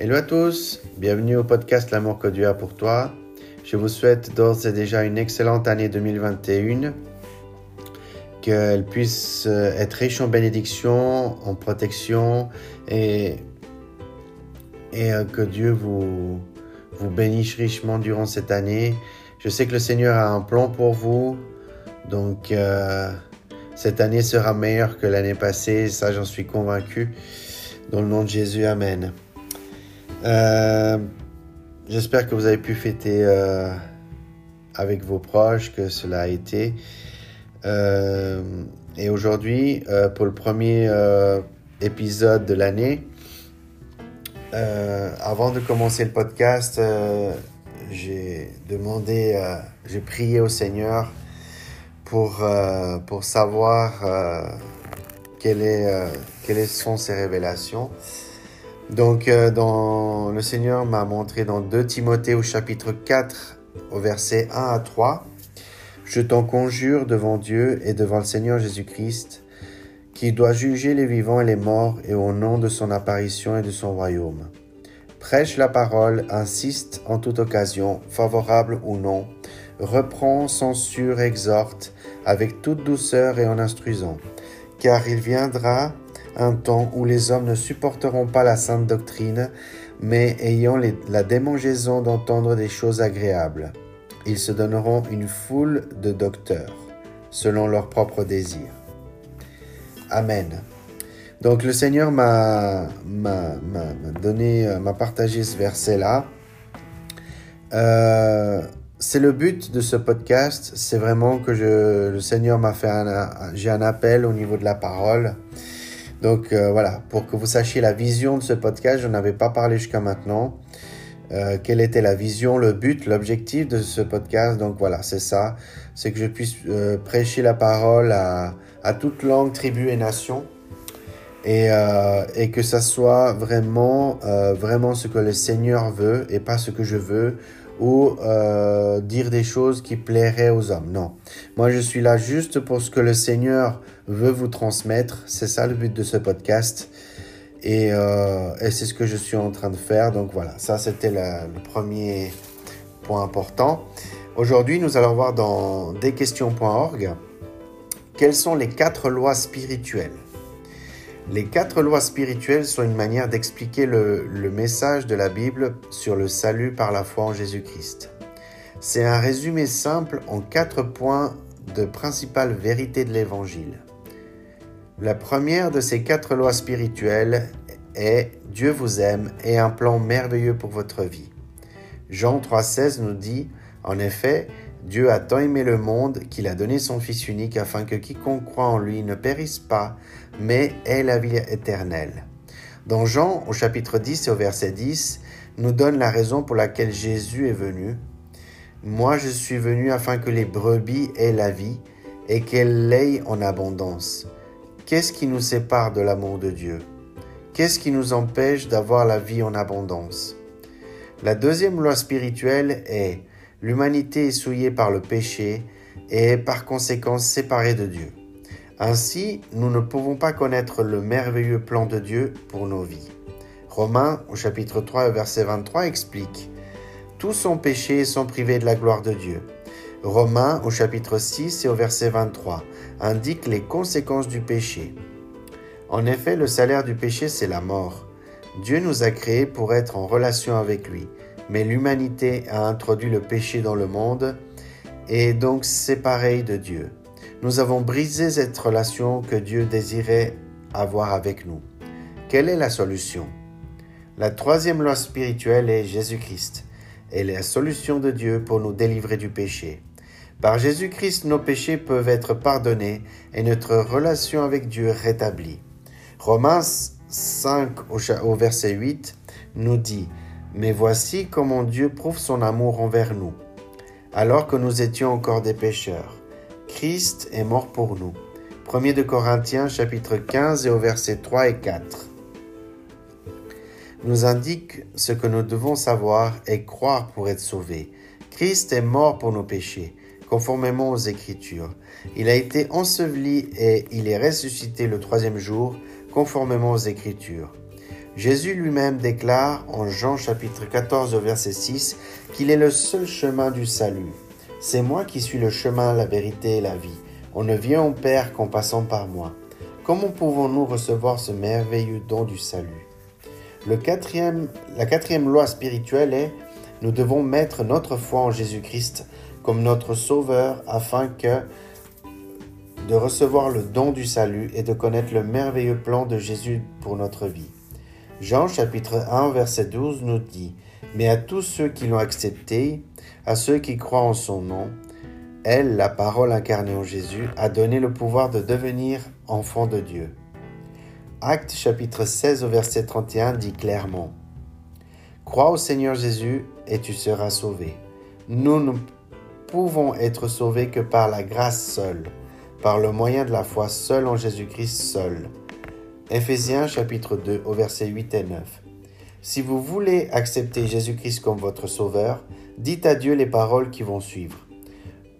Hello à tous, bienvenue au podcast L'amour que Dieu a pour toi. Je vous souhaite d'ores et déjà une excellente année 2021, qu'elle puisse euh, être riche en bénédictions, en protection et, et euh, que Dieu vous, vous bénisse richement durant cette année. Je sais que le Seigneur a un plan pour vous, donc euh, cette année sera meilleure que l'année passée, ça j'en suis convaincu. Dans le nom de Jésus, Amen. Euh, j'espère que vous avez pu fêter euh, avec vos proches, que cela a été. Euh, et aujourd'hui, pour le premier épisode de l'année, avant de commencer le podcast, j'ai demandé, j'ai prié au Seigneur pour, pour savoir quelles sont ses révélations. Donc, euh, le Seigneur m'a montré dans 2 Timothée au chapitre 4, au verset 1 à 3, Je t'en conjure devant Dieu et devant le Seigneur Jésus-Christ, qui doit juger les vivants et les morts, et au nom de son apparition et de son royaume. Prêche la parole, insiste en toute occasion, favorable ou non, reprend, censure, exhorte, avec toute douceur et en instruisant, car il viendra un temps où les hommes ne supporteront pas la sainte doctrine, mais ayant la démangeaison d'entendre des choses agréables. Ils se donneront une foule de docteurs, selon leurs propres désirs. Amen. Donc le Seigneur m'a donné, euh, m'a partagé ce verset-là. Euh, c'est le but de ce podcast, c'est vraiment que je, le Seigneur m'a fait j'ai un appel au niveau de la parole. Donc euh, voilà, pour que vous sachiez la vision de ce podcast, je n'en avais pas parlé jusqu'à maintenant. Euh, quelle était la vision, le but, l'objectif de ce podcast? Donc voilà, c'est ça. C'est que je puisse euh, prêcher la parole à, à, toute langue, tribu et nation. Et, et que ça soit vraiment, vraiment ce que le Seigneur veut et pas ce que je veux ou euh, dire des choses qui plairaient aux hommes. Non. Moi, je suis là juste pour ce que le Seigneur veut vous transmettre. C'est ça le but de ce podcast. Et, euh, et c'est ce que je suis en train de faire. Donc voilà, ça c'était le premier point important. Aujourd'hui, nous allons voir dans desquestions.org quelles sont les quatre lois spirituelles? Les quatre lois spirituelles sont une manière d'expliquer le, message de la Bible sur le salut par la foi en Jésus-Christ. C'est un résumé simple en quatre points de principales vérités de l'Évangile. La première de ces quatre lois spirituelles est Dieu vous aime et un plan merveilleux pour votre vie. Jean 3,16 nous dit En effet, Dieu a tant aimé le monde qu'il a donné son Fils unique afin que quiconque croit en lui ne périsse pas, mais ait la vie éternelle. Dans Jean, au chapitre 10 et au verset 10, nous donne la raison pour laquelle Jésus est venu. Moi je suis venu afin que les brebis aient la vie et qu'elles l'aient en abondance. Qu'est-ce qui nous sépare de l'amour de Dieu? Qu'est-ce qui nous empêche d'avoir la vie en abondance? La deuxième loi spirituelle est l'humanité est souillée par le péché et est par conséquent séparée de Dieu. Ainsi, nous ne pouvons pas connaître le merveilleux plan de Dieu pour nos vies. Romains au chapitre 3 verset 23 explique Tous sont péchés et sont privés de la gloire de Dieu. Romains au chapitre 6 et au verset 23 indique les conséquences du péché. En effet, le salaire du péché, c'est la mort. Dieu nous a créés pour être en relation avec lui mais l'humanité a introduit le péché dans le monde et donc séparée de Dieu. Nous avons brisé cette relation que Dieu désirait avoir avec nous. Quelle est la solution? La troisième loi spirituelle est Jésus-Christ. Elle est la solution de Dieu pour nous délivrer du péché. Par Jésus-Christ, nos péchés peuvent être pardonnés et notre relation avec Dieu rétablie. Romains 5 au verset 8 nous dit mais voici comment Dieu prouve son amour envers nous. Alors que nous étions encore des pécheurs, Christ est mort pour nous. 1 de Corinthiens chapitre 15 et au verset 3 et 4 nous indique ce que nous devons savoir et croire pour être sauvés. Christ est mort pour nos péchés, conformément aux Écritures. Il a été enseveli et il est ressuscité le troisième jour, conformément aux Écritures. Jésus lui-même déclare en Jean chapitre 14 verset 6 qu'il est le seul chemin du salut. C'est moi qui suis le chemin, la vérité et la vie. On ne vient au Père qu'en passant par moi. Comment pouvons-nous recevoir ce merveilleux don du salut? La quatrième loi spirituelle est nous devons mettre notre foi en Jésus-Christ comme notre Sauveur afin que de recevoir le don du salut et de connaître le merveilleux plan de Jésus pour notre vie. Jean chapitre 1 verset 12 nous dit, Mais à tous ceux qui l'ont accepté, à ceux qui croient en son nom, elle, la parole incarnée en Jésus, a donné le pouvoir de devenir enfant de Dieu. Acte chapitre 16 au verset 31 dit clairement, Crois au Seigneur Jésus et tu seras sauvé. Nous ne pouvons être sauvés que par la grâce seule, par le moyen de la foi seule en Jésus-Christ seul. Éphésiens chapitre 2 au verset 8 et 9. Si vous voulez accepter Jésus-Christ comme votre sauveur, dites à Dieu les paroles qui vont suivre.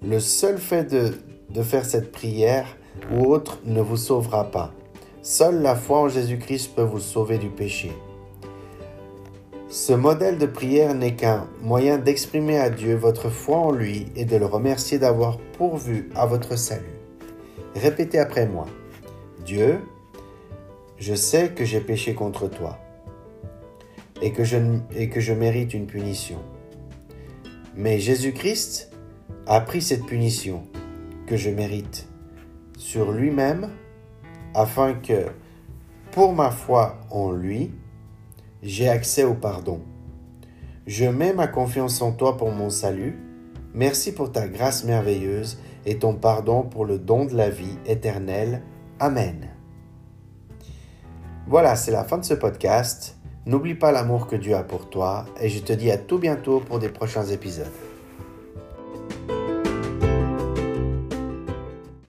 Le seul fait de, de faire cette prière ou autre ne vous sauvera pas. Seule la foi en Jésus-Christ peut vous sauver du péché. Ce modèle de prière n'est qu'un moyen d'exprimer à Dieu votre foi en lui et de le remercier d'avoir pourvu à votre salut. Répétez après moi. Dieu, je sais que j'ai péché contre toi et que, je, et que je mérite une punition. Mais Jésus-Christ a pris cette punition que je mérite sur lui-même afin que, pour ma foi en lui, j'ai accès au pardon. Je mets ma confiance en toi pour mon salut. Merci pour ta grâce merveilleuse et ton pardon pour le don de la vie éternelle. Amen. Voilà, c'est la fin de ce podcast. N'oublie pas l'amour que Dieu a pour toi et je te dis à tout bientôt pour des prochains épisodes.